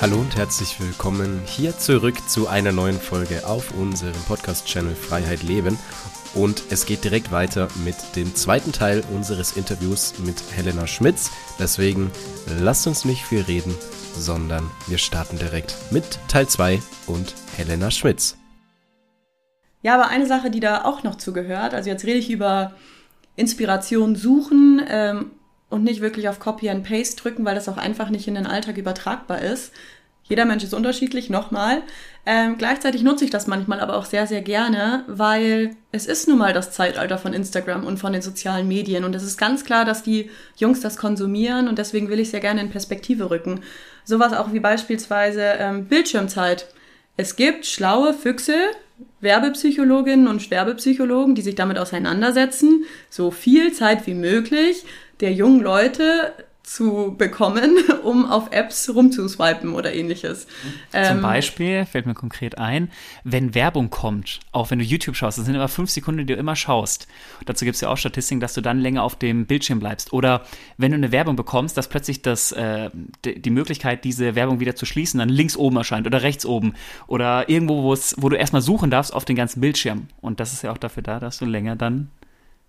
Hallo und herzlich willkommen hier zurück zu einer neuen Folge auf unserem Podcast-Channel Freiheit Leben. Und es geht direkt weiter mit dem zweiten Teil unseres Interviews mit Helena Schmitz. Deswegen lasst uns nicht viel reden, sondern wir starten direkt mit Teil 2 und Helena Schmitz. Ja, aber eine Sache, die da auch noch zugehört, also jetzt rede ich über Inspiration suchen ähm, und nicht wirklich auf Copy and Paste drücken, weil das auch einfach nicht in den Alltag übertragbar ist. Jeder Mensch ist unterschiedlich, nochmal. Ähm, gleichzeitig nutze ich das manchmal aber auch sehr, sehr gerne, weil es ist nun mal das Zeitalter von Instagram und von den sozialen Medien. Und es ist ganz klar, dass die Jungs das konsumieren und deswegen will ich sehr gerne in Perspektive rücken. Sowas auch wie beispielsweise ähm, Bildschirmzeit. Es gibt schlaue Füchse, Werbepsychologinnen und Werbepsychologen, die sich damit auseinandersetzen, so viel Zeit wie möglich der jungen Leute zu bekommen, um auf Apps rumzuswipen oder ähnliches. Zum ähm, Beispiel, fällt mir konkret ein, wenn Werbung kommt, auch wenn du YouTube schaust, das sind immer fünf Sekunden, die du immer schaust. dazu gibt es ja auch Statistiken, dass du dann länger auf dem Bildschirm bleibst. Oder wenn du eine Werbung bekommst, dass plötzlich das, äh, die Möglichkeit, diese Werbung wieder zu schließen, dann links oben erscheint oder rechts oben. Oder irgendwo, wo du erstmal suchen darfst auf den ganzen Bildschirm. Und das ist ja auch dafür da, dass du länger dann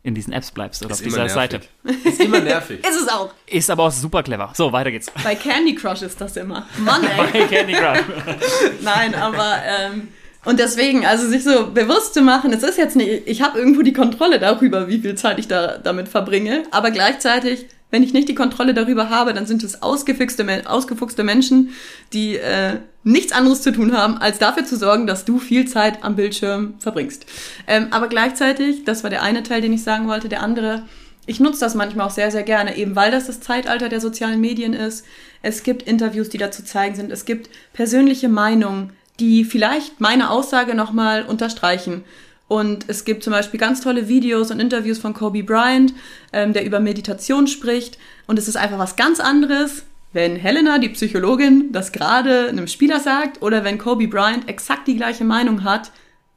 in diesen Apps bleibst oder ist auf dieser nervig. Seite. Ist immer nervig. ist es auch. Ist aber auch super clever. So, weiter geht's. Bei Candy Crush ist das immer. Mann, ey. Bei Candy Crush. Nein, aber ähm, und deswegen, also sich so bewusst zu machen, es ist jetzt nicht, ich habe irgendwo die Kontrolle darüber, wie viel Zeit ich da damit verbringe, aber gleichzeitig wenn ich nicht die Kontrolle darüber habe, dann sind es ausgefuchste, ausgefuchste Menschen, die äh, nichts anderes zu tun haben, als dafür zu sorgen, dass du viel Zeit am Bildschirm verbringst. Ähm, aber gleichzeitig, das war der eine Teil, den ich sagen wollte, der andere, ich nutze das manchmal auch sehr, sehr gerne, eben weil das das Zeitalter der sozialen Medien ist. Es gibt Interviews, die dazu zeigen sind. Es gibt persönliche Meinungen, die vielleicht meine Aussage nochmal unterstreichen. Und es gibt zum Beispiel ganz tolle Videos und Interviews von Kobe Bryant, ähm, der über Meditation spricht. Und es ist einfach was ganz anderes, wenn Helena, die Psychologin, das gerade einem Spieler sagt oder wenn Kobe Bryant exakt die gleiche Meinung hat,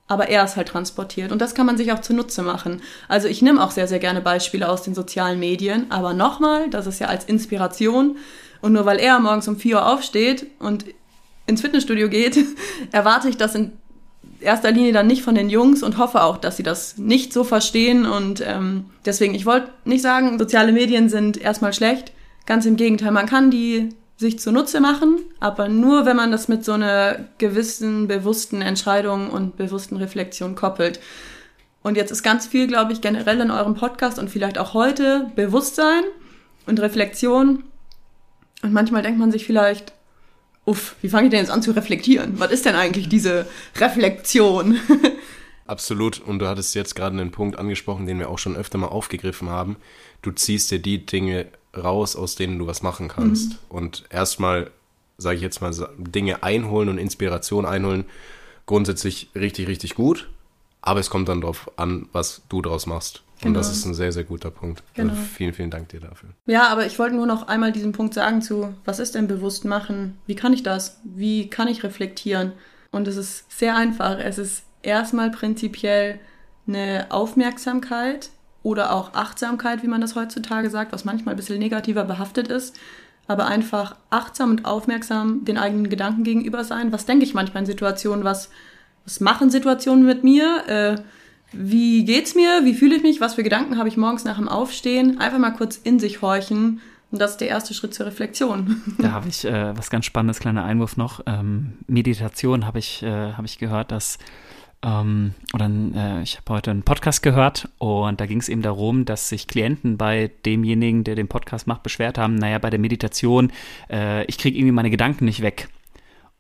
aber er es halt transportiert. Und das kann man sich auch zunutze machen. Also ich nehme auch sehr, sehr gerne Beispiele aus den sozialen Medien, aber nochmal, das ist ja als Inspiration. Und nur weil er morgens um 4 Uhr aufsteht und ins Fitnessstudio geht, erwarte ich das in erster Linie dann nicht von den Jungs und hoffe auch, dass sie das nicht so verstehen. Und ähm, deswegen, ich wollte nicht sagen, soziale Medien sind erstmal schlecht. Ganz im Gegenteil, man kann die sich zunutze machen, aber nur, wenn man das mit so einer gewissen bewussten Entscheidung und bewussten Reflexion koppelt. Und jetzt ist ganz viel, glaube ich, generell in eurem Podcast und vielleicht auch heute Bewusstsein und Reflexion. Und manchmal denkt man sich vielleicht, uff, wie fange ich denn jetzt an zu reflektieren? Was ist denn eigentlich diese Reflexion? Absolut. Und du hattest jetzt gerade einen Punkt angesprochen, den wir auch schon öfter mal aufgegriffen haben. Du ziehst dir die Dinge raus, aus denen du was machen kannst. Mhm. Und erstmal, sage ich jetzt mal, Dinge einholen und Inspiration einholen, grundsätzlich richtig, richtig gut. Aber es kommt dann darauf an, was du draus machst. Genau. Und das ist ein sehr, sehr guter Punkt. Also genau. Also vielen, vielen Dank dir dafür. Ja, aber ich wollte nur noch einmal diesen Punkt sagen zu, was ist denn bewusst machen? Wie kann ich das? Wie kann ich reflektieren? Und es ist sehr einfach. Es ist erstmal prinzipiell eine Aufmerksamkeit oder auch Achtsamkeit, wie man das heutzutage sagt, was manchmal ein bisschen negativer behaftet ist. Aber einfach achtsam und aufmerksam den eigenen Gedanken gegenüber sein. Was denke ich manchmal in Situationen? Was, was machen Situationen mit mir? Äh, wie geht's mir, wie fühle ich mich, was für Gedanken habe ich morgens nach dem Aufstehen, einfach mal kurz in sich horchen. Und das ist der erste Schritt zur Reflexion. Da habe ich äh, was ganz Spannendes, kleiner Einwurf noch. Ähm, Meditation habe ich, äh, hab ich gehört, dass ähm, oder äh, ich habe heute einen Podcast gehört und da ging es eben darum, dass sich Klienten bei demjenigen, der den Podcast macht, beschwert haben, naja, bei der Meditation, äh, ich kriege irgendwie meine Gedanken nicht weg.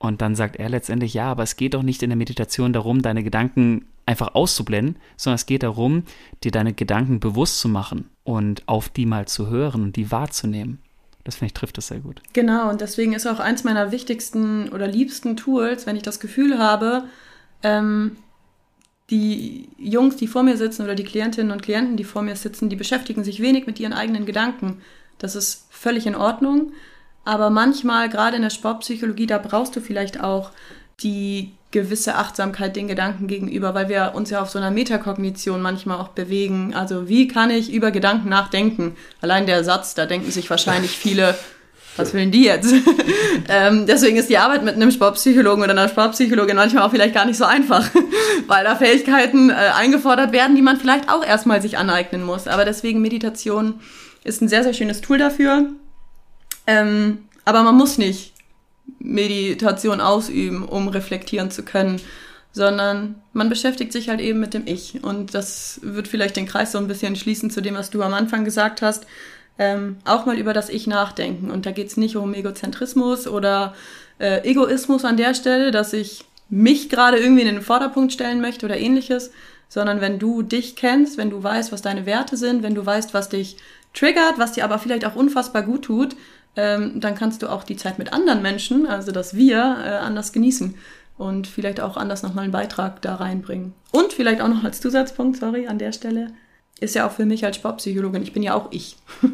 Und dann sagt er letztendlich, ja, aber es geht doch nicht in der Meditation darum, deine Gedanken einfach auszublenden, sondern es geht darum, dir deine Gedanken bewusst zu machen und auf die mal zu hören und die wahrzunehmen. Das finde ich trifft das sehr gut. Genau, und deswegen ist auch eins meiner wichtigsten oder liebsten Tools, wenn ich das Gefühl habe, ähm, die Jungs, die vor mir sitzen oder die Klientinnen und Klienten, die vor mir sitzen, die beschäftigen sich wenig mit ihren eigenen Gedanken. Das ist völlig in Ordnung. Aber manchmal, gerade in der Sportpsychologie, da brauchst du vielleicht auch die gewisse Achtsamkeit den Gedanken gegenüber, weil wir uns ja auf so einer Metakognition manchmal auch bewegen. Also wie kann ich über Gedanken nachdenken? Allein der Satz, da denken sich wahrscheinlich viele, was will denn die jetzt? ähm, deswegen ist die Arbeit mit einem Sportpsychologen oder einer Sportpsychologin manchmal auch vielleicht gar nicht so einfach, weil da Fähigkeiten äh, eingefordert werden, die man vielleicht auch erstmal sich aneignen muss. Aber deswegen Meditation ist ein sehr, sehr schönes Tool dafür. Ähm, aber man muss nicht Meditation ausüben, um reflektieren zu können, sondern man beschäftigt sich halt eben mit dem Ich. Und das wird vielleicht den Kreis so ein bisschen schließen zu dem, was du am Anfang gesagt hast ähm, auch mal über das Ich nachdenken. Und da geht es nicht um Egozentrismus oder äh, Egoismus an der Stelle, dass ich mich gerade irgendwie in den Vorderpunkt stellen möchte oder ähnliches, sondern wenn du dich kennst, wenn du weißt, was deine Werte sind, wenn du weißt, was dich triggert, was dir aber vielleicht auch unfassbar gut tut, ähm, dann kannst du auch die Zeit mit anderen Menschen, also das Wir, äh, anders genießen und vielleicht auch anders nochmal einen Beitrag da reinbringen. Und vielleicht auch noch als Zusatzpunkt, sorry, an der Stelle, ist ja auch für mich als Sportpsychologin, ich bin ja auch ich.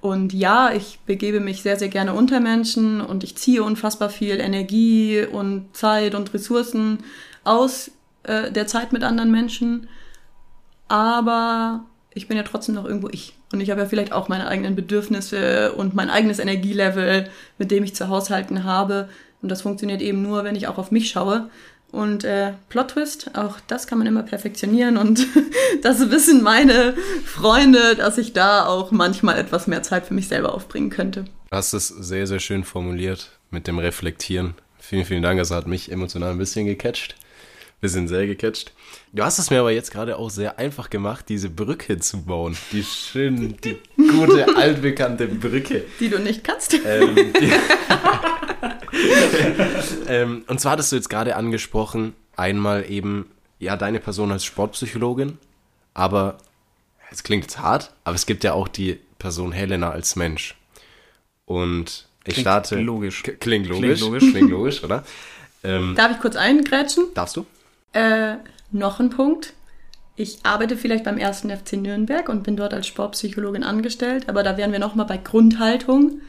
Und ja, ich begebe mich sehr, sehr gerne unter Menschen und ich ziehe unfassbar viel Energie und Zeit und Ressourcen aus äh, der Zeit mit anderen Menschen. Aber ich bin ja trotzdem noch irgendwo ich. Und ich habe ja vielleicht auch meine eigenen Bedürfnisse und mein eigenes Energielevel, mit dem ich zu haushalten habe. Und das funktioniert eben nur, wenn ich auch auf mich schaue. Und äh, Plot Twist, auch das kann man immer perfektionieren und das wissen meine Freunde, dass ich da auch manchmal etwas mehr Zeit für mich selber aufbringen könnte. Du hast es sehr, sehr schön formuliert mit dem Reflektieren. Vielen, vielen Dank, das hat mich emotional ein bisschen gecatcht. Wir sind sehr gecatcht. Du hast es mir aber jetzt gerade auch sehr einfach gemacht, diese Brücke zu bauen. Die schöne, die gute, altbekannte Brücke. Die du nicht kannst. Ähm, die, ähm, und zwar hattest du jetzt gerade angesprochen, einmal eben, ja, deine Person als Sportpsychologin, aber, es klingt jetzt hart, aber es gibt ja auch die Person Helena als Mensch. Und ich klingt starte. Logisch. Klingt logisch. Klingt logisch, klingt logisch oder? Ähm, Darf ich kurz eingrätschen? Darfst du? Äh, noch ein Punkt. Ich arbeite vielleicht beim ersten FC Nürnberg und bin dort als Sportpsychologin angestellt, aber da wären wir nochmal bei Grundhaltung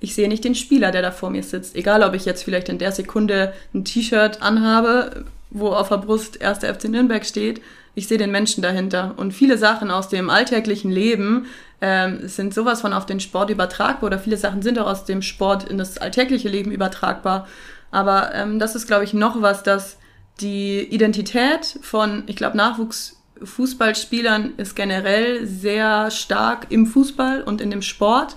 ich sehe nicht den Spieler, der da vor mir sitzt. Egal, ob ich jetzt vielleicht in der Sekunde ein T-Shirt anhabe, wo auf der Brust 1. FC Nürnberg steht. Ich sehe den Menschen dahinter. Und viele Sachen aus dem alltäglichen Leben ähm, sind sowas von auf den Sport übertragbar oder viele Sachen sind auch aus dem Sport in das alltägliche Leben übertragbar. Aber ähm, das ist, glaube ich, noch was, dass die Identität von, ich glaube, Nachwuchsfußballspielern ist generell sehr stark im Fußball und in dem Sport.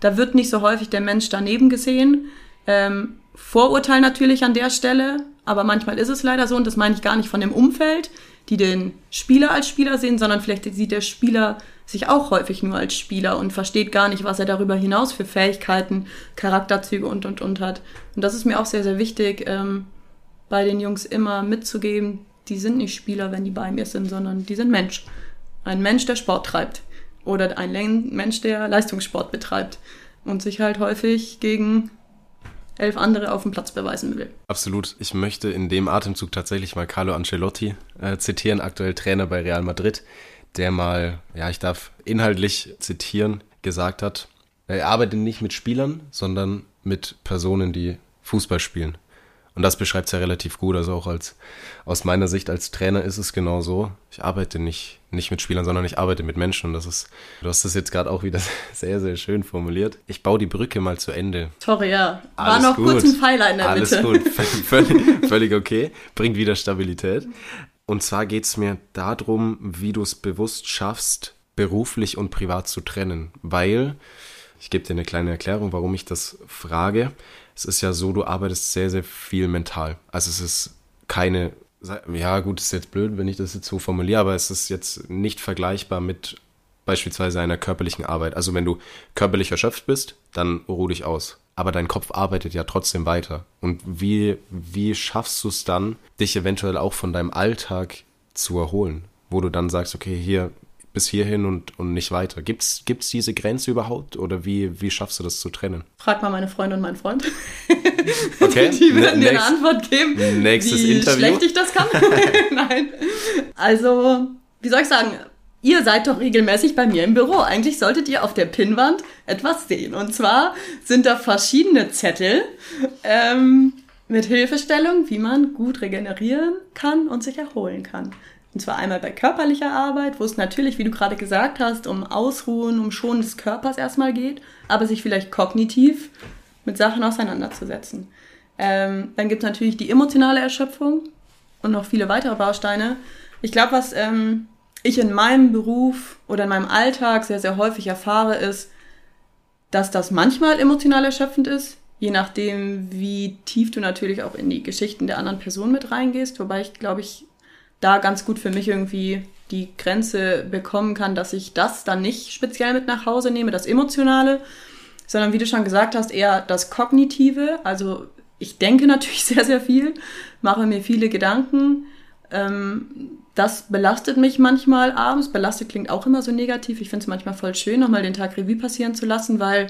Da wird nicht so häufig der Mensch daneben gesehen. Ähm, Vorurteil natürlich an der Stelle, aber manchmal ist es leider so und das meine ich gar nicht von dem Umfeld, die den Spieler als Spieler sehen, sondern vielleicht sieht der Spieler sich auch häufig nur als Spieler und versteht gar nicht, was er darüber hinaus für Fähigkeiten, Charakterzüge und und und hat. Und das ist mir auch sehr, sehr wichtig, ähm, bei den Jungs immer mitzugeben, die sind nicht Spieler, wenn die bei mir sind, sondern die sind Mensch. Ein Mensch, der Sport treibt oder ein Mensch, der Leistungssport betreibt und sich halt häufig gegen elf andere auf dem Platz beweisen will. Absolut. Ich möchte in dem Atemzug tatsächlich mal Carlo Ancelotti äh, zitieren, aktuell Trainer bei Real Madrid, der mal, ja, ich darf inhaltlich zitieren, gesagt hat, er arbeitet nicht mit Spielern, sondern mit Personen, die Fußball spielen. Und das beschreibt es ja relativ gut. Also auch als aus meiner Sicht als Trainer ist es genau so. Ich arbeite nicht, nicht mit Spielern, sondern ich arbeite mit Menschen. Und das ist, du hast das jetzt gerade auch wieder sehr, sehr schön formuliert. Ich baue die Brücke mal zu Ende. Sorry, ja. War Alles noch gut. kurz ein Pfeiler in der Alles Mitte. Alles gut. Völlig, völlig okay. Bringt wieder Stabilität. Und zwar geht es mir darum, wie du es bewusst schaffst, beruflich und privat zu trennen. Weil, ich gebe dir eine kleine Erklärung, warum ich das frage es ist ja so, du arbeitest sehr, sehr viel mental. Also es ist keine, ja gut, ist jetzt blöd, wenn ich das jetzt so formuliere, aber es ist jetzt nicht vergleichbar mit beispielsweise einer körperlichen Arbeit. Also wenn du körperlich erschöpft bist, dann ruh dich aus. Aber dein Kopf arbeitet ja trotzdem weiter. Und wie, wie schaffst du es dann, dich eventuell auch von deinem Alltag zu erholen? Wo du dann sagst, okay, hier, bis hierhin und, und nicht weiter. Gibt es diese Grenze überhaupt oder wie, wie schaffst du das zu trennen? Frag mal meine Freundin und meinen Freund. Okay. Die werden dir eine Antwort geben, nächstes wie Interview. schlecht ich das kann. Nein. Also, wie soll ich sagen? Ihr seid doch regelmäßig bei mir im Büro. Eigentlich solltet ihr auf der Pinnwand etwas sehen. Und zwar sind da verschiedene Zettel ähm, mit Hilfestellung, wie man gut regenerieren kann und sich erholen kann. Und zwar einmal bei körperlicher Arbeit, wo es natürlich, wie du gerade gesagt hast, um Ausruhen, um Schonen des Körpers erstmal geht, aber sich vielleicht kognitiv mit Sachen auseinanderzusetzen. Ähm, dann gibt es natürlich die emotionale Erschöpfung und noch viele weitere Bausteine. Ich glaube, was ähm, ich in meinem Beruf oder in meinem Alltag sehr, sehr häufig erfahre, ist, dass das manchmal emotional erschöpfend ist, je nachdem, wie tief du natürlich auch in die Geschichten der anderen Person mit reingehst. Wobei ich, glaube ich, da ganz gut für mich irgendwie die Grenze bekommen kann, dass ich das dann nicht speziell mit nach Hause nehme, das Emotionale, sondern wie du schon gesagt hast, eher das Kognitive. Also ich denke natürlich sehr, sehr viel, mache mir viele Gedanken. Ähm, das belastet mich manchmal abends. Belastet klingt auch immer so negativ. Ich finde es manchmal voll schön, nochmal den Tag Revue passieren zu lassen, weil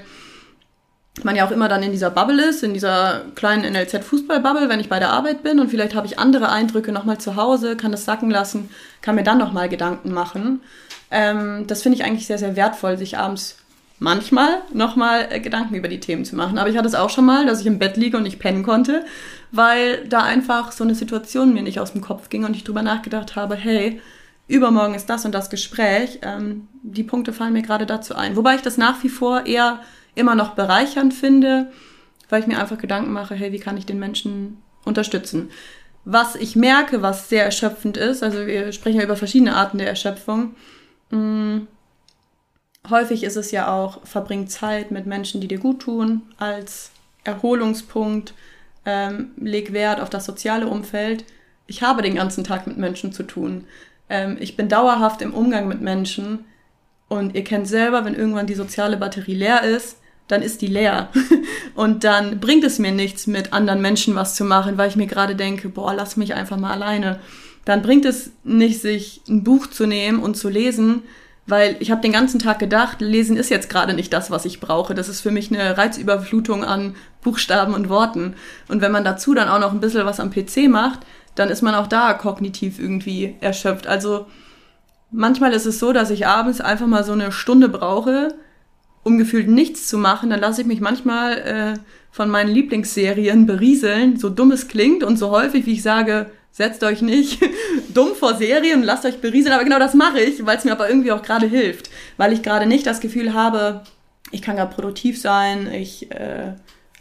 man ja auch immer dann in dieser Bubble ist, in dieser kleinen NLZ-Fußball-Bubble, wenn ich bei der Arbeit bin und vielleicht habe ich andere Eindrücke nochmal zu Hause, kann das sacken lassen, kann mir dann nochmal Gedanken machen. Ähm, das finde ich eigentlich sehr, sehr wertvoll, sich abends manchmal nochmal äh, Gedanken über die Themen zu machen. Aber ich hatte es auch schon mal, dass ich im Bett liege und nicht pennen konnte, weil da einfach so eine Situation mir nicht aus dem Kopf ging und ich drüber nachgedacht habe, hey, übermorgen ist das und das Gespräch. Ähm, die Punkte fallen mir gerade dazu ein. Wobei ich das nach wie vor eher immer noch bereichernd finde, weil ich mir einfach Gedanken mache, hey, wie kann ich den Menschen unterstützen? Was ich merke, was sehr erschöpfend ist, also wir sprechen ja über verschiedene Arten der Erschöpfung, mh, mm, häufig ist es ja auch, verbring Zeit mit Menschen, die dir gut tun, als Erholungspunkt, ähm, leg Wert auf das soziale Umfeld. Ich habe den ganzen Tag mit Menschen zu tun. Ähm, ich bin dauerhaft im Umgang mit Menschen und ihr kennt selber, wenn irgendwann die soziale Batterie leer ist, dann ist die leer. Und dann bringt es mir nichts, mit anderen Menschen was zu machen, weil ich mir gerade denke, boah, lass mich einfach mal alleine. Dann bringt es nicht, sich ein Buch zu nehmen und zu lesen, weil ich habe den ganzen Tag gedacht, lesen ist jetzt gerade nicht das, was ich brauche. Das ist für mich eine Reizüberflutung an Buchstaben und Worten. Und wenn man dazu dann auch noch ein bisschen was am PC macht, dann ist man auch da kognitiv irgendwie erschöpft. Also manchmal ist es so, dass ich abends einfach mal so eine Stunde brauche, um gefühlt nichts zu machen. Dann lasse ich mich manchmal äh, von meinen Lieblingsserien berieseln, so dumm es klingt und so häufig, wie ich sage, setzt euch nicht dumm vor Serien, lasst euch berieseln. Aber genau das mache ich, weil es mir aber irgendwie auch gerade hilft. Weil ich gerade nicht das Gefühl habe, ich kann gerade produktiv sein, ich äh,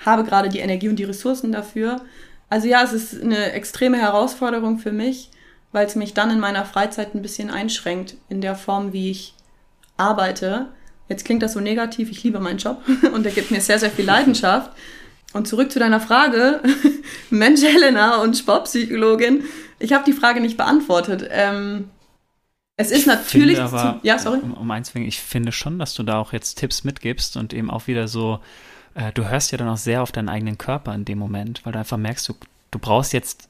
habe gerade die Energie und die Ressourcen dafür. Also ja, es ist eine extreme Herausforderung für mich, weil es mich dann in meiner Freizeit ein bisschen einschränkt in der Form, wie ich arbeite. Jetzt klingt das so negativ, ich liebe meinen Job und der gibt mir sehr, sehr viel Leidenschaft. Und zurück zu deiner Frage, Mensch Helena und Sportpsychologin, ich habe die Frage nicht beantwortet. Ähm, es ist ich natürlich. Aber, zu, ja, sorry. Um, um eins ich finde schon, dass du da auch jetzt Tipps mitgibst und eben auch wieder so, äh, du hörst ja dann auch sehr auf deinen eigenen Körper in dem Moment, weil du einfach merkst, du, du brauchst jetzt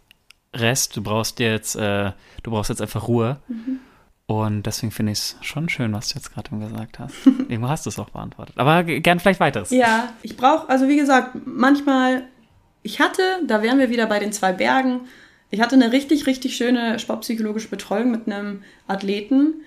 Rest, du brauchst jetzt, äh, du brauchst jetzt einfach Ruhe. Mhm. Und deswegen finde ich es schon schön, was du jetzt gerade gesagt hast. Irgendwo hast du es auch beantwortet. Aber gern vielleicht weiteres. Ja, ich brauche, also wie gesagt, manchmal, ich hatte, da wären wir wieder bei den zwei Bergen, ich hatte eine richtig, richtig schöne sportpsychologische Betreuung mit einem Athleten.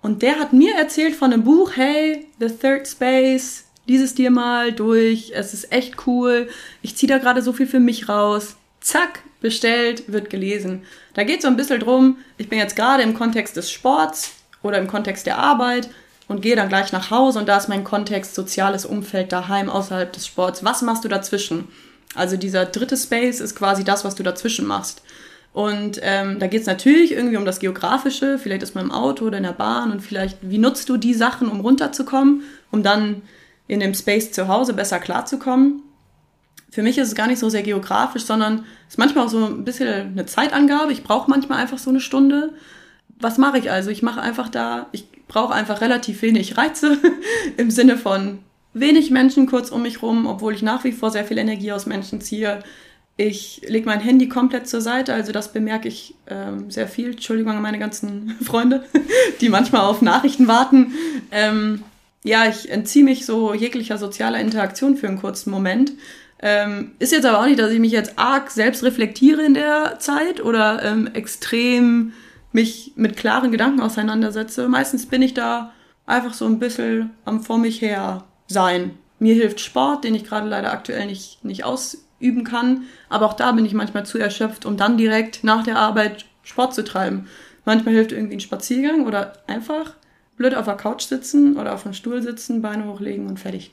Und der hat mir erzählt von einem Buch, hey, The Third Space, dieses dir mal durch, es ist echt cool, ich ziehe da gerade so viel für mich raus. Zack, bestellt, wird gelesen. Da geht es so ein bisschen drum, ich bin jetzt gerade im Kontext des Sports oder im Kontext der Arbeit und gehe dann gleich nach Hause und da ist mein Kontext soziales Umfeld daheim außerhalb des Sports. Was machst du dazwischen? Also dieser dritte Space ist quasi das, was du dazwischen machst. Und ähm, da geht es natürlich irgendwie um das Geografische, vielleicht ist man im Auto oder in der Bahn und vielleicht, wie nutzt du die Sachen, um runterzukommen, um dann in dem Space zu Hause besser klarzukommen für mich ist es gar nicht so sehr geografisch, sondern es ist manchmal auch so ein bisschen eine Zeitangabe. Ich brauche manchmal einfach so eine Stunde. Was mache ich also? Ich mache einfach da, ich brauche einfach relativ wenig Reize im Sinne von wenig Menschen kurz um mich rum, obwohl ich nach wie vor sehr viel Energie aus Menschen ziehe. Ich lege mein Handy komplett zur Seite, also das bemerke ich ähm, sehr viel. Entschuldigung an meine ganzen Freunde, die manchmal auf Nachrichten warten. Ähm, ja, ich entziehe mich so jeglicher sozialer Interaktion für einen kurzen Moment ähm, ist jetzt aber auch nicht, dass ich mich jetzt arg selbst reflektiere in der Zeit oder ähm, extrem mich mit klaren Gedanken auseinandersetze. Meistens bin ich da einfach so ein bisschen am vor mich her sein. Mir hilft Sport, den ich gerade leider aktuell nicht, nicht ausüben kann. Aber auch da bin ich manchmal zu erschöpft, um dann direkt nach der Arbeit Sport zu treiben. Manchmal hilft irgendwie ein Spaziergang oder einfach blöd auf der Couch sitzen oder auf einem Stuhl sitzen, Beine hochlegen und fertig.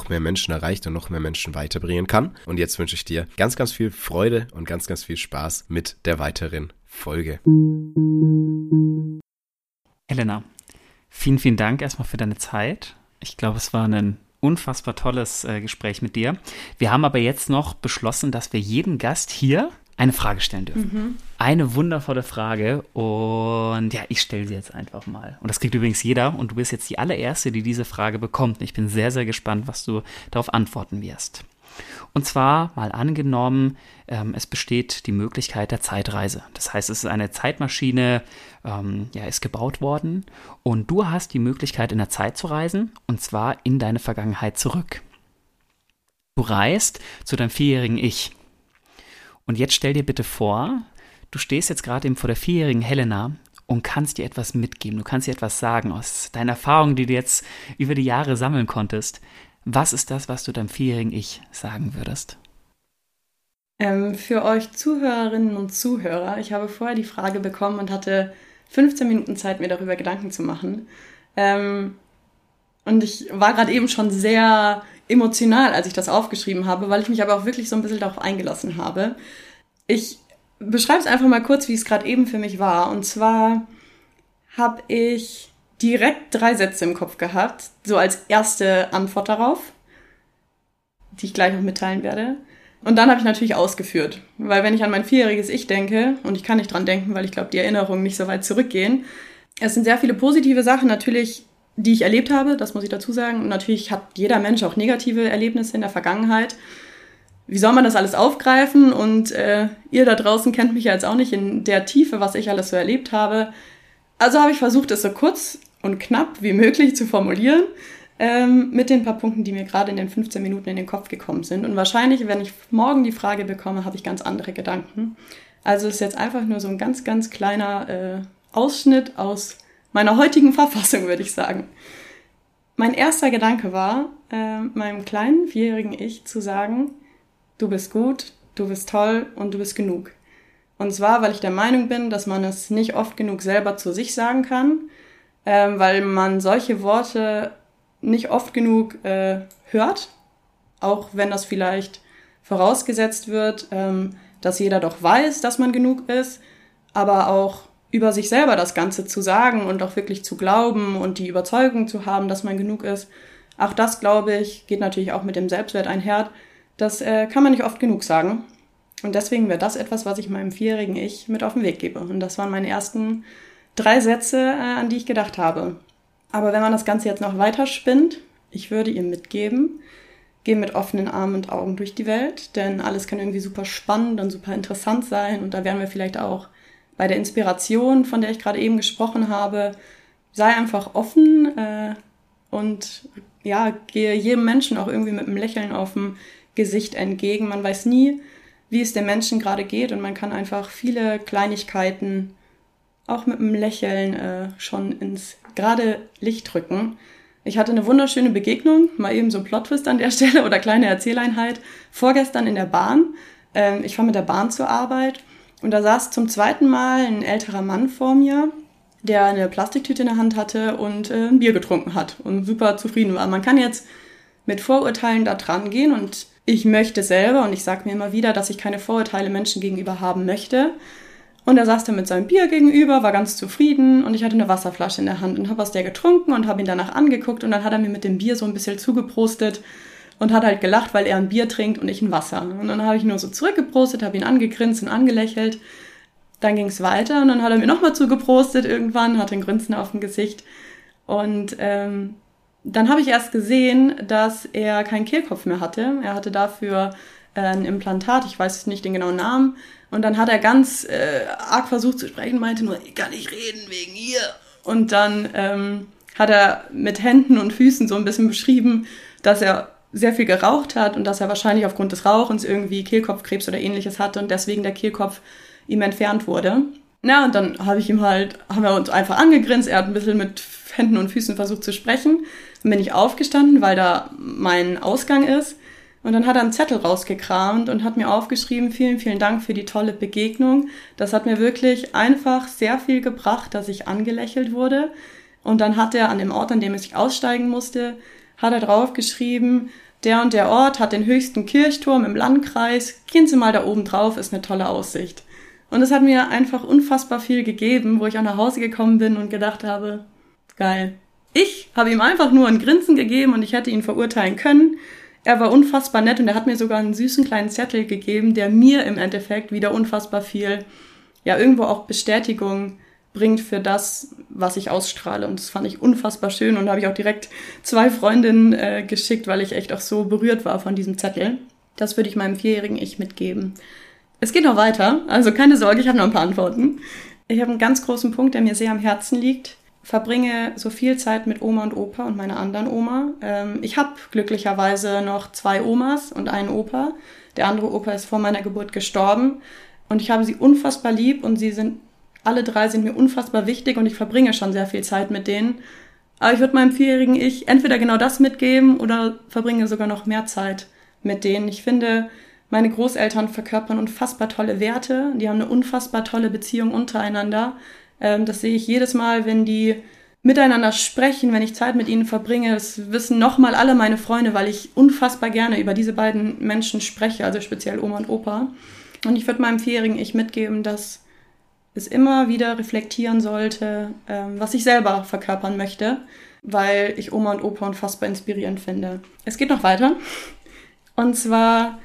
noch mehr Menschen erreicht und noch mehr Menschen weiterbringen kann. Und jetzt wünsche ich dir ganz, ganz viel Freude und ganz, ganz viel Spaß mit der weiteren Folge. Elena, vielen, vielen Dank erstmal für deine Zeit. Ich glaube, es war ein unfassbar tolles äh, Gespräch mit dir. Wir haben aber jetzt noch beschlossen, dass wir jedem Gast hier eine Frage stellen dürfen. Mhm. Eine wundervolle Frage und ja, ich stelle sie jetzt einfach mal. Und das kriegt übrigens jeder und du bist jetzt die allererste, die diese Frage bekommt. Ich bin sehr, sehr gespannt, was du darauf antworten wirst. Und zwar mal angenommen, ähm, es besteht die Möglichkeit der Zeitreise. Das heißt, es ist eine Zeitmaschine, ähm, ja, ist gebaut worden und du hast die Möglichkeit, in der Zeit zu reisen und zwar in deine Vergangenheit zurück. Du reist zu deinem vierjährigen Ich. Und jetzt stell dir bitte vor, du stehst jetzt gerade eben vor der vierjährigen Helena und kannst dir etwas mitgeben. Du kannst dir etwas sagen aus deinen Erfahrungen, die du jetzt über die Jahre sammeln konntest. Was ist das, was du deinem vierjährigen Ich sagen würdest? Ähm, für euch Zuhörerinnen und Zuhörer, ich habe vorher die Frage bekommen und hatte 15 Minuten Zeit, mir darüber Gedanken zu machen. Ähm, und ich war gerade eben schon sehr emotional, als ich das aufgeschrieben habe, weil ich mich aber auch wirklich so ein bisschen darauf eingelassen habe. Ich beschreibe es einfach mal kurz, wie es gerade eben für mich war. Und zwar habe ich direkt drei Sätze im Kopf gehabt, so als erste Antwort darauf, die ich gleich noch mitteilen werde. Und dann habe ich natürlich ausgeführt, weil wenn ich an mein vierjähriges Ich denke, und ich kann nicht dran denken, weil ich glaube, die Erinnerungen nicht so weit zurückgehen, es sind sehr viele positive Sachen. Natürlich die ich erlebt habe, das muss ich dazu sagen. Natürlich hat jeder Mensch auch negative Erlebnisse in der Vergangenheit. Wie soll man das alles aufgreifen? Und äh, ihr da draußen kennt mich ja jetzt auch nicht in der Tiefe, was ich alles so erlebt habe. Also habe ich versucht, es so kurz und knapp wie möglich zu formulieren, ähm, mit den paar Punkten, die mir gerade in den 15 Minuten in den Kopf gekommen sind. Und wahrscheinlich, wenn ich morgen die Frage bekomme, habe ich ganz andere Gedanken. Also ist jetzt einfach nur so ein ganz, ganz kleiner äh, Ausschnitt aus meiner heutigen Verfassung, würde ich sagen. Mein erster Gedanke war, äh, meinem kleinen vierjährigen Ich zu sagen, du bist gut, du bist toll und du bist genug. Und zwar, weil ich der Meinung bin, dass man es nicht oft genug selber zu sich sagen kann, äh, weil man solche Worte nicht oft genug äh, hört, auch wenn das vielleicht vorausgesetzt wird, ähm, dass jeder doch weiß, dass man genug ist, aber auch über sich selber das Ganze zu sagen und auch wirklich zu glauben und die Überzeugung zu haben, dass man genug ist. Auch das, glaube ich, geht natürlich auch mit dem Selbstwert einher. Das äh, kann man nicht oft genug sagen. Und deswegen wäre das etwas, was ich meinem vierjährigen Ich mit auf den Weg gebe. Und das waren meine ersten drei Sätze, äh, an die ich gedacht habe. Aber wenn man das Ganze jetzt noch weiter spinnt, ich würde ihr mitgeben, geh mit offenen Armen und Augen durch die Welt, denn alles kann irgendwie super spannend und super interessant sein. Und da werden wir vielleicht auch bei der Inspiration, von der ich gerade eben gesprochen habe, sei einfach offen äh, und ja, gehe jedem Menschen auch irgendwie mit einem Lächeln auf dem Gesicht entgegen. Man weiß nie, wie es dem Menschen gerade geht und man kann einfach viele Kleinigkeiten auch mit einem Lächeln äh, schon ins gerade Licht drücken. Ich hatte eine wunderschöne Begegnung, mal eben so ein Plot-Twist an der Stelle oder kleine Erzähleinheit, vorgestern in der Bahn. Ähm, ich fahre mit der Bahn zur Arbeit und da saß zum zweiten Mal ein älterer Mann vor mir, der eine Plastiktüte in der Hand hatte und äh, ein Bier getrunken hat und super zufrieden war. Man kann jetzt mit Vorurteilen da dran gehen und ich möchte selber und ich sage mir immer wieder, dass ich keine Vorurteile Menschen gegenüber haben möchte. Und er saß da mit seinem Bier gegenüber, war ganz zufrieden und ich hatte eine Wasserflasche in der Hand und habe aus der getrunken und habe ihn danach angeguckt und dann hat er mir mit dem Bier so ein bisschen zugeprostet und hat halt gelacht, weil er ein Bier trinkt und ich ein Wasser. Und dann habe ich nur so zurückgeprostet, habe ihn angegrinst und angelächelt. Dann ging es weiter und dann hat er mir nochmal zugeprostet irgendwann, hatte ein Grinsen auf dem Gesicht. Und ähm, dann habe ich erst gesehen, dass er keinen Kehlkopf mehr hatte. Er hatte dafür äh, ein Implantat, ich weiß nicht den genauen Namen. Und dann hat er ganz äh, arg versucht zu sprechen, meinte nur, ich kann nicht reden wegen ihr. Und dann ähm, hat er mit Händen und Füßen so ein bisschen beschrieben, dass er sehr viel geraucht hat und dass er wahrscheinlich aufgrund des Rauchens irgendwie Kehlkopfkrebs oder ähnliches hatte und deswegen der Kehlkopf ihm entfernt wurde. Na, und dann habe ich ihm halt, haben wir uns einfach angegrinst, er hat ein bisschen mit Händen und Füßen versucht zu sprechen. Dann bin ich aufgestanden, weil da mein Ausgang ist. Und dann hat er einen Zettel rausgekramt und hat mir aufgeschrieben, vielen, vielen Dank für die tolle Begegnung. Das hat mir wirklich einfach sehr viel gebracht, dass ich angelächelt wurde. Und dann hat er an dem Ort, an dem ich aussteigen musste, hat er draufgeschrieben, der und der Ort hat den höchsten Kirchturm im Landkreis. Gehen Sie mal da oben drauf, ist eine tolle Aussicht. Und es hat mir einfach unfassbar viel gegeben, wo ich auch nach Hause gekommen bin und gedacht habe, geil. Ich habe ihm einfach nur ein Grinsen gegeben und ich hätte ihn verurteilen können. Er war unfassbar nett und er hat mir sogar einen süßen kleinen Zettel gegeben, der mir im Endeffekt wieder unfassbar viel, ja, irgendwo auch Bestätigung bringt für das, was ich ausstrahle. Und das fand ich unfassbar schön und habe ich auch direkt zwei Freundinnen äh, geschickt, weil ich echt auch so berührt war von diesem Zettel. Das würde ich meinem vierjährigen Ich mitgeben. Es geht noch weiter, also keine Sorge, ich habe noch ein paar Antworten. Ich habe einen ganz großen Punkt, der mir sehr am Herzen liegt. Verbringe so viel Zeit mit Oma und Opa und meiner anderen Oma. Ähm, ich habe glücklicherweise noch zwei Omas und einen Opa. Der andere Opa ist vor meiner Geburt gestorben und ich habe sie unfassbar lieb und sie sind alle drei sind mir unfassbar wichtig und ich verbringe schon sehr viel Zeit mit denen. Aber ich würde meinem vierjährigen Ich entweder genau das mitgeben oder verbringe sogar noch mehr Zeit mit denen. Ich finde, meine Großeltern verkörpern unfassbar tolle Werte. Die haben eine unfassbar tolle Beziehung untereinander. Ähm, das sehe ich jedes Mal, wenn die miteinander sprechen, wenn ich Zeit mit ihnen verbringe. Das wissen nochmal alle meine Freunde, weil ich unfassbar gerne über diese beiden Menschen spreche, also speziell Oma und Opa. Und ich würde meinem vierjährigen Ich mitgeben, dass es immer wieder reflektieren sollte, ähm, was ich selber verkörpern möchte, weil ich Oma und Opa unfassbar inspirierend finde. Es geht noch weiter. Und zwar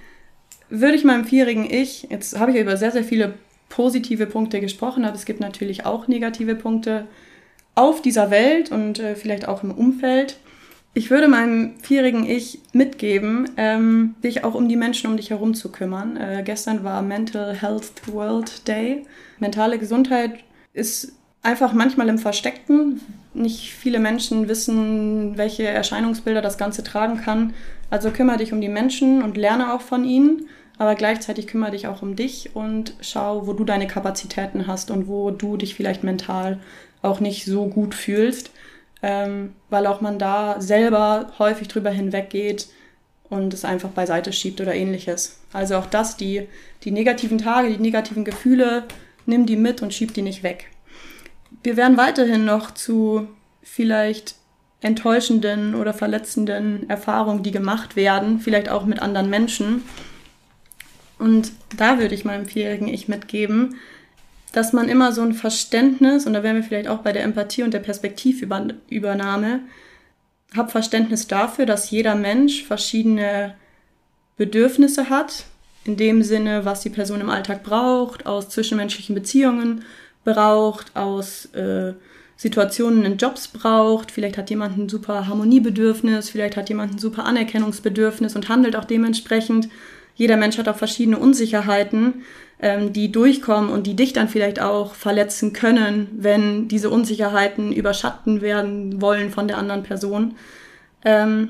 würde ich meinem vierjährigen Ich, jetzt habe ich über sehr, sehr viele positive Punkte gesprochen, aber es gibt natürlich auch negative Punkte auf dieser Welt und äh, vielleicht auch im Umfeld. Ich würde meinem vierjährigen Ich mitgeben, ähm, dich auch um die Menschen um dich herum zu kümmern. Äh, gestern war Mental Health World Day. Mentale Gesundheit ist einfach manchmal im Versteckten. Nicht viele Menschen wissen, welche Erscheinungsbilder das Ganze tragen kann. Also kümmere dich um die Menschen und lerne auch von ihnen. Aber gleichzeitig kümmere dich auch um dich und schau, wo du deine Kapazitäten hast und wo du dich vielleicht mental auch nicht so gut fühlst ähm, weil auch man da selber häufig drüber hinweggeht und es einfach beiseite schiebt oder ähnliches. Also auch das, die, die negativen Tage, die negativen Gefühle, nimm die mit und schieb die nicht weg. Wir werden weiterhin noch zu vielleicht enttäuschenden oder verletzenden Erfahrungen, die gemacht werden, vielleicht auch mit anderen Menschen. Und da würde ich meinem vierjährigen Ich mitgeben, dass man immer so ein Verständnis, und da wären wir vielleicht auch bei der Empathie und der Perspektivübernahme, hab Verständnis dafür, dass jeder Mensch verschiedene Bedürfnisse hat, in dem Sinne, was die Person im Alltag braucht, aus zwischenmenschlichen Beziehungen braucht, aus äh, Situationen in Jobs braucht. Vielleicht hat jemand ein super Harmoniebedürfnis, vielleicht hat jemand ein super Anerkennungsbedürfnis und handelt auch dementsprechend. Jeder Mensch hat auch verschiedene Unsicherheiten ähm, die durchkommen und die dich dann vielleicht auch verletzen können, wenn diese Unsicherheiten überschatten werden wollen von der anderen Person. Ähm,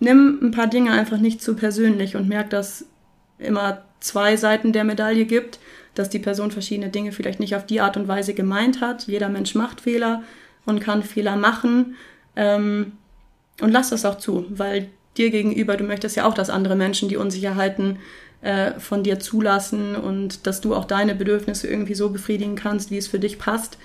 nimm ein paar Dinge einfach nicht zu persönlich und merk, dass immer zwei Seiten der Medaille gibt, dass die Person verschiedene Dinge vielleicht nicht auf die Art und Weise gemeint hat. Jeder Mensch macht Fehler und kann Fehler machen. Ähm, und lass das auch zu, weil dir gegenüber, du möchtest ja auch, dass andere Menschen die Unsicherheiten äh, von dir zulassen und dass du auch deine Bedürfnisse irgendwie so befriedigen kannst, wie es für dich passt.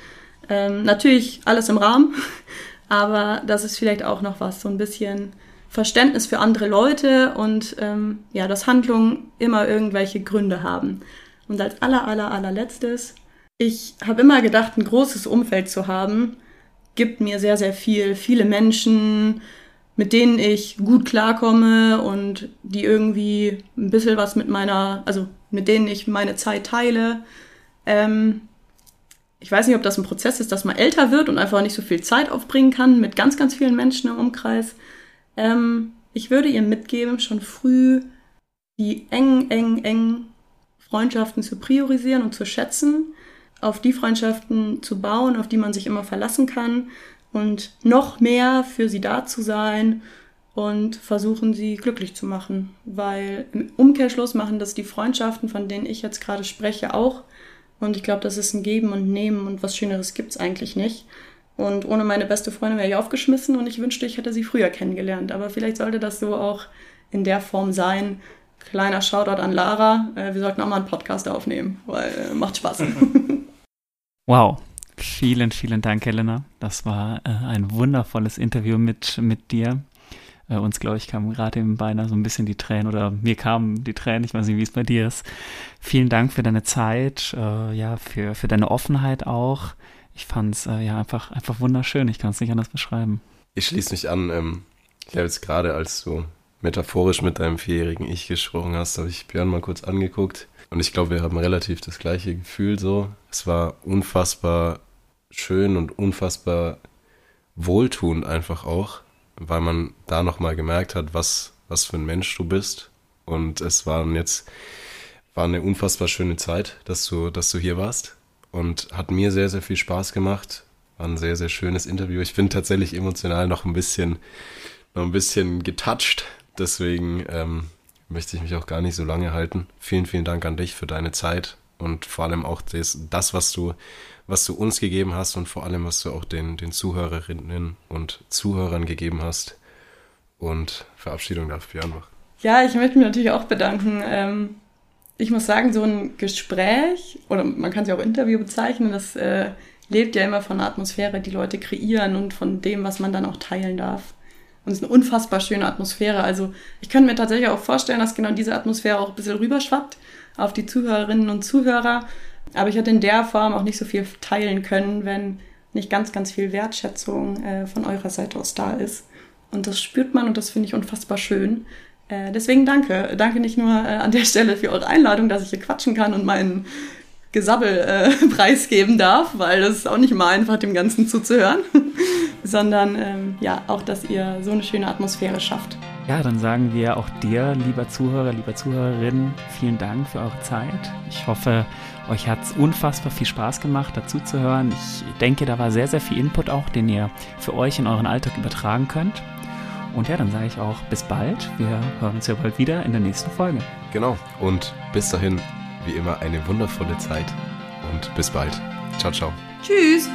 Ähm, natürlich alles im Rahmen, aber das ist vielleicht auch noch was, so ein bisschen Verständnis für andere Leute und ähm, ja, dass Handlungen immer irgendwelche Gründe haben. Und als aller, aller, allerletztes, ich habe immer gedacht, ein großes Umfeld zu haben, gibt mir sehr, sehr viel. Viele Menschen, mit denen ich gut klarkomme und die irgendwie ein bisschen was mit meiner, also mit denen ich meine Zeit teile. Ähm, ich weiß nicht, ob das ein Prozess ist, dass man älter wird und einfach nicht so viel Zeit aufbringen kann mit ganz, ganz vielen Menschen im Umkreis. Ähm, ich würde ihr mitgeben, schon früh die eng, eng, eng Freundschaften zu priorisieren und zu schätzen, auf die Freundschaften zu bauen, auf die man sich immer verlassen kann und noch mehr für sie da zu sein und versuchen sie glücklich zu machen, weil im Umkehrschluss machen das die Freundschaften, von denen ich jetzt gerade spreche, auch. Und ich glaube, das ist ein Geben und Nehmen und was Schöneres gibt es eigentlich nicht. Und ohne meine beste Freundin wäre ich aufgeschmissen und ich wünschte, ich hätte sie früher kennengelernt. Aber vielleicht sollte das so auch in der Form sein. Kleiner Shoutout an Lara. Äh, wir sollten auch mal einen Podcast aufnehmen, weil äh, macht Spaß. wow. Vielen, vielen Dank, Helena. Das war äh, ein wundervolles Interview mit, mit dir. Äh, uns, glaube ich, kamen gerade eben beinahe so ein bisschen die Tränen oder mir kamen die Tränen. Ich weiß nicht, wie es bei dir ist. Vielen Dank für deine Zeit, äh, ja, für, für deine Offenheit auch. Ich fand es äh, ja einfach, einfach wunderschön. Ich kann es nicht anders beschreiben. Ich schließe mich an. Ähm, ich habe jetzt gerade, als du metaphorisch mit deinem vierjährigen Ich gesprochen hast, habe ich Björn mal kurz angeguckt. Und ich glaube, wir haben relativ das gleiche Gefühl so. Es war unfassbar schön und unfassbar wohltuend einfach auch weil man da nochmal gemerkt hat, was, was für ein Mensch du bist. Und es waren jetzt, war eine unfassbar schöne Zeit, dass du, dass du hier warst. Und hat mir sehr, sehr viel Spaß gemacht. War ein sehr, sehr schönes Interview. Ich bin tatsächlich emotional noch ein bisschen, noch ein bisschen getouched. Deswegen ähm, möchte ich mich auch gar nicht so lange halten. Vielen, vielen Dank an dich für deine Zeit und vor allem auch das, das was du was du uns gegeben hast und vor allem, was du auch den, den Zuhörerinnen und Zuhörern gegeben hast. Und Verabschiedung darf Björn machen. Ja, ich möchte mich natürlich auch bedanken. Ähm, ich muss sagen, so ein Gespräch, oder man kann es ja auch Interview bezeichnen, das äh, lebt ja immer von der Atmosphäre, die Leute kreieren und von dem, was man dann auch teilen darf. Und es ist eine unfassbar schöne Atmosphäre. Also ich könnte mir tatsächlich auch vorstellen, dass genau diese Atmosphäre auch ein bisschen rüberschwappt auf die Zuhörerinnen und Zuhörer. Aber ich hätte in der Form auch nicht so viel teilen können, wenn nicht ganz, ganz viel Wertschätzung äh, von eurer Seite aus da ist. Und das spürt man und das finde ich unfassbar schön. Äh, deswegen danke. Danke nicht nur äh, an der Stelle für eure Einladung, dass ich hier quatschen kann und meinen Gesabbel äh, preisgeben darf, weil das ist auch nicht immer einfach, dem Ganzen zuzuhören, sondern ähm, ja, auch, dass ihr so eine schöne Atmosphäre schafft. Ja, dann sagen wir auch dir, lieber Zuhörer, lieber Zuhörerin, vielen Dank für eure Zeit. Ich hoffe, euch hat es unfassbar viel Spaß gemacht, dazu zu hören. Ich denke, da war sehr, sehr viel Input auch, den ihr für euch in euren Alltag übertragen könnt. Und ja, dann sage ich auch bis bald. Wir hören uns ja bald wieder in der nächsten Folge. Genau. Und bis dahin, wie immer, eine wundervolle Zeit und bis bald. Ciao, ciao. Tschüss.